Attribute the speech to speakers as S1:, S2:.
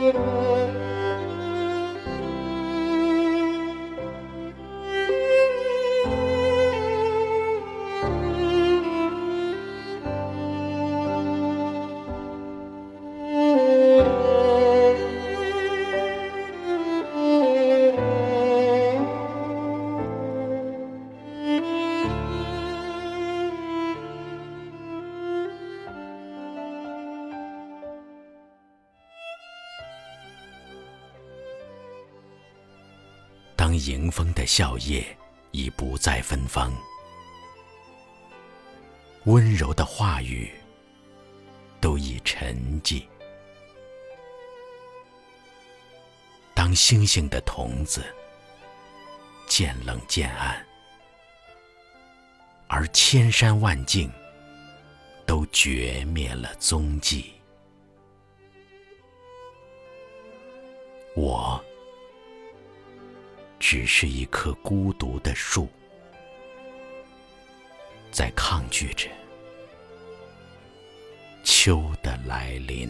S1: Lord. 当迎风的笑靥已不再芬芳，温柔的话语都已沉寂。当星星的瞳子渐冷渐暗，而千山万径都绝灭了踪迹，我。只是一棵孤独的树，在抗拒着秋的来临。